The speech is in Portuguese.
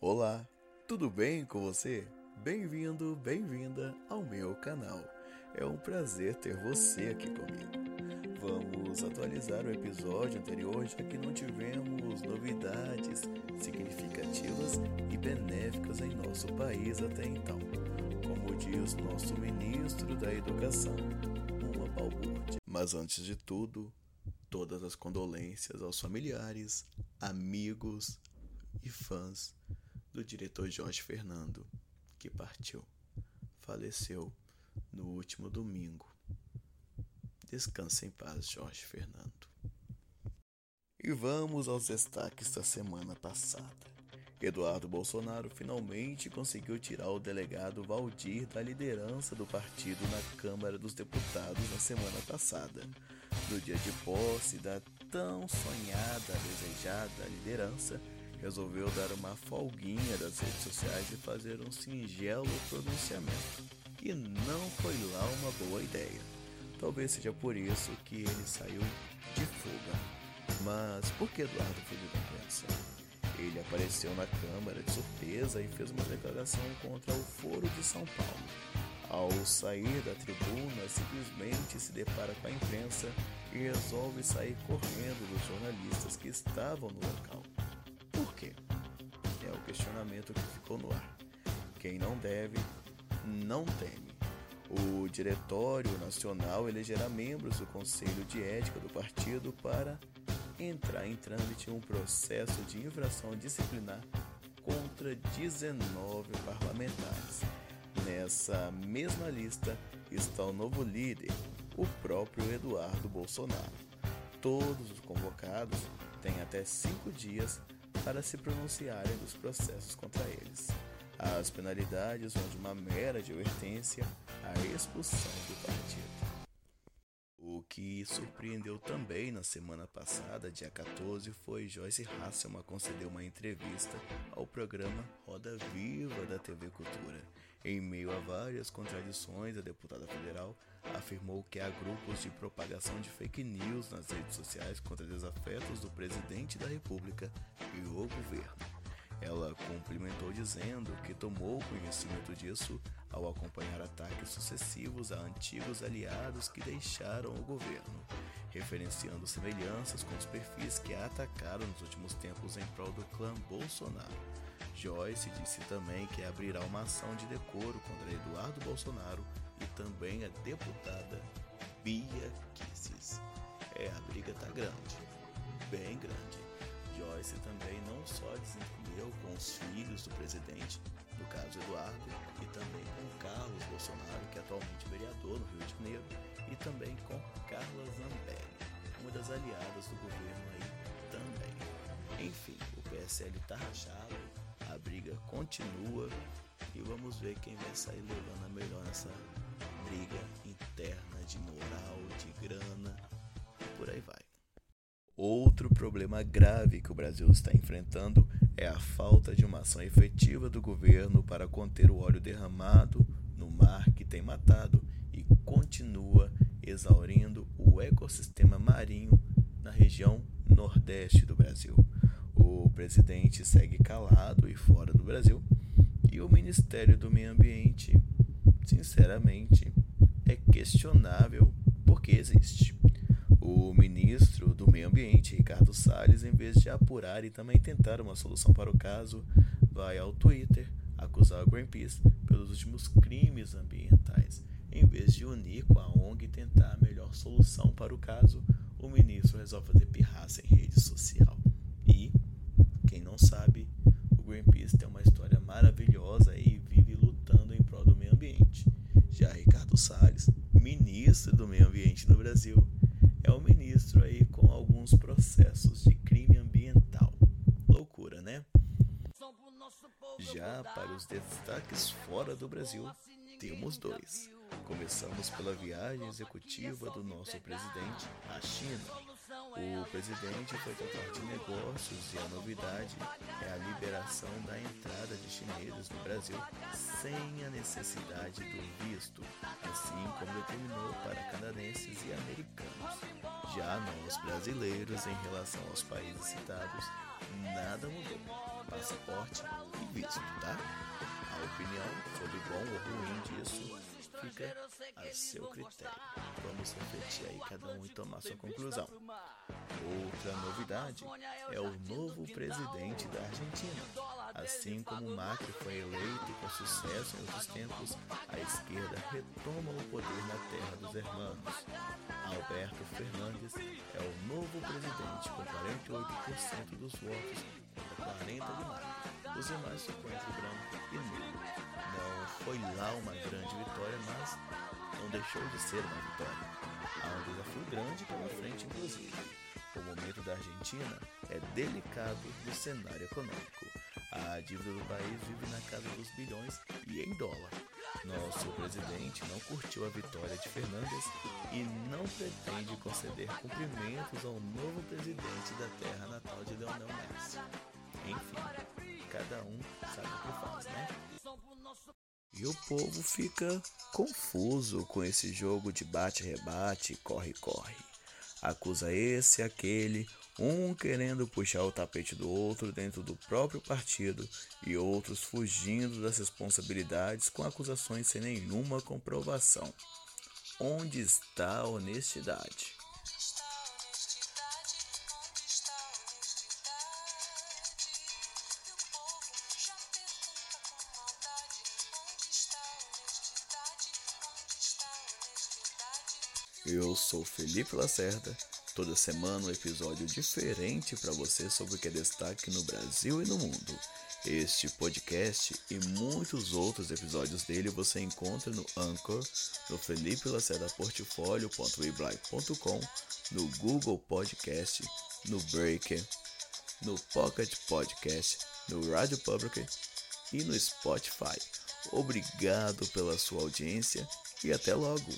Olá, tudo bem com você? Bem-vindo, bem-vinda ao meu canal. É um prazer ter você aqui comigo. Vamos atualizar o episódio anterior, já que não tivemos novidades significativas e benéficas em nosso país até então. Como diz nosso ministro da Educação, uma balbúrdia. Mas antes de tudo, todas as condolências aos familiares, amigos e fãs do diretor Jorge Fernando, que partiu, faleceu no último domingo. Descanse em paz, Jorge Fernando. E vamos aos destaques da semana passada. Eduardo Bolsonaro finalmente conseguiu tirar o delegado Valdir da liderança do partido na Câmara dos Deputados na semana passada. No dia de posse da tão sonhada, desejada liderança, resolveu dar uma folguinha das redes sociais e fazer um singelo pronunciamento. E não foi lá uma boa ideia. Talvez seja por isso que ele saiu de fuga. Mas por que Eduardo fugiu da imprensa? Ele apareceu na Câmara de surpresa e fez uma declaração contra o Foro de São Paulo. Ao sair da tribuna, simplesmente se depara com a imprensa e resolve sair correndo dos jornalistas que estavam no local. Por quê? O questionamento que ficou no ar. Quem não deve, não teme. O Diretório Nacional elegerá membros do Conselho de Ética do partido para entrar em trâmite um processo de infração disciplinar contra 19 parlamentares. Nessa mesma lista está o novo líder, o próprio Eduardo Bolsonaro. Todos os convocados têm até cinco dias para se pronunciarem dos processos contra eles. As penalidades vão de uma mera advertência à expulsão do partido. Que surpreendeu também na semana passada, dia 14, foi Joyce Hasselman conceder uma entrevista ao programa Roda Viva da TV Cultura. Em meio a várias contradições, a deputada federal afirmou que há grupos de propagação de fake news nas redes sociais contra desafetos do presidente da República e o governo. Ela cumprimentou dizendo que tomou conhecimento disso ao acompanhar ataques sucessivos a antigos aliados que deixaram o governo, referenciando semelhanças com os perfis que a atacaram nos últimos tempos em prol do clã Bolsonaro. Joyce disse também que abrirá uma ação de decoro contra Eduardo Bolsonaro e também a deputada Bia Kisses. É, a briga tá grande, bem grande. Joyce também não só desentendeu com os filhos do presidente, no caso Eduardo, e também com Carlos Bolsonaro, que é atualmente vereador no Rio de Janeiro, e também com Carla Zambelli, uma das aliadas do governo aí também. Enfim, o PSL tá rachado, a briga continua e vamos ver quem vai sair levando a melhor nessa Outro problema grave que o Brasil está enfrentando é a falta de uma ação efetiva do governo para conter o óleo derramado no mar que tem matado e continua exaurindo o ecossistema marinho na região nordeste do Brasil. O presidente segue calado e fora do Brasil, e o Ministério do Meio Ambiente, sinceramente, é questionável porque existe. O ministro do Meio Ambiente, Ricardo Salles, em vez de apurar e também tentar uma solução para o caso, vai ao Twitter acusar o Greenpeace pelos últimos crimes ambientais. Em vez de unir com a ONG e tentar a melhor solução para o caso, o ministro resolve fazer pirraça em rede social. E, quem não sabe, o Greenpeace tem uma história maravilhosa e vive lutando em prol do meio ambiente. Já Ricardo Salles, ministro do Meio Ambiente no Brasil, é um ministro aí com alguns processos de crime ambiental. Loucura, né? Já para os destaques fora do Brasil, temos dois. Começamos pela viagem executiva do nosso presidente à China. O presidente foi tratar de negócios e a novidade é a liberação da entrada de chineses no Brasil sem a necessidade do visto, assim como determinou para canadenses e americanos. Já nós brasileiros, em relação aos países citados, nada mudou. Passaporte e visto, tá? A opinião sobre bom ou ruim disso fica a seu critério. Vamos refletir aí cada um e tomar sua conclusão. Outra novidade é o novo presidente da Argentina. Assim como Macri foi eleito com sucesso em outros tempos, a esquerda retoma o poder na terra dos hermanos. Alberto Fernandes é o novo presidente com 48% dos votos contra 40% de Macri. Os demais ficam entre branco e nulo. Não foi lá uma grande vitória, mas não deixou de ser uma vitória. Há um desafio grande pela frente, inclusive. O momento da Argentina é delicado no cenário econômico. A dívida do país vive na casa dos bilhões e em dólar. Nosso presidente não curtiu a vitória de Fernandes e não pretende conceder cumprimentos ao novo presidente da terra natal de Leonel Messi. Enfim, cada um sabe o que faz, né? E o povo fica confuso com esse jogo de bate-rebate, corre-corre. Acusa esse aquele, um querendo puxar o tapete do outro dentro do próprio partido e outros fugindo das responsabilidades com acusações sem nenhuma comprovação. Onde está a honestidade? Eu sou Felipe Lacerda. Toda semana um episódio diferente para você sobre o que é destaque no Brasil e no mundo. Este podcast e muitos outros episódios dele você encontra no Anchor, no Felipe Lacerda no Google Podcast, no Breaker, no Pocket Podcast, no Radio Public e no Spotify. Obrigado pela sua audiência e até logo!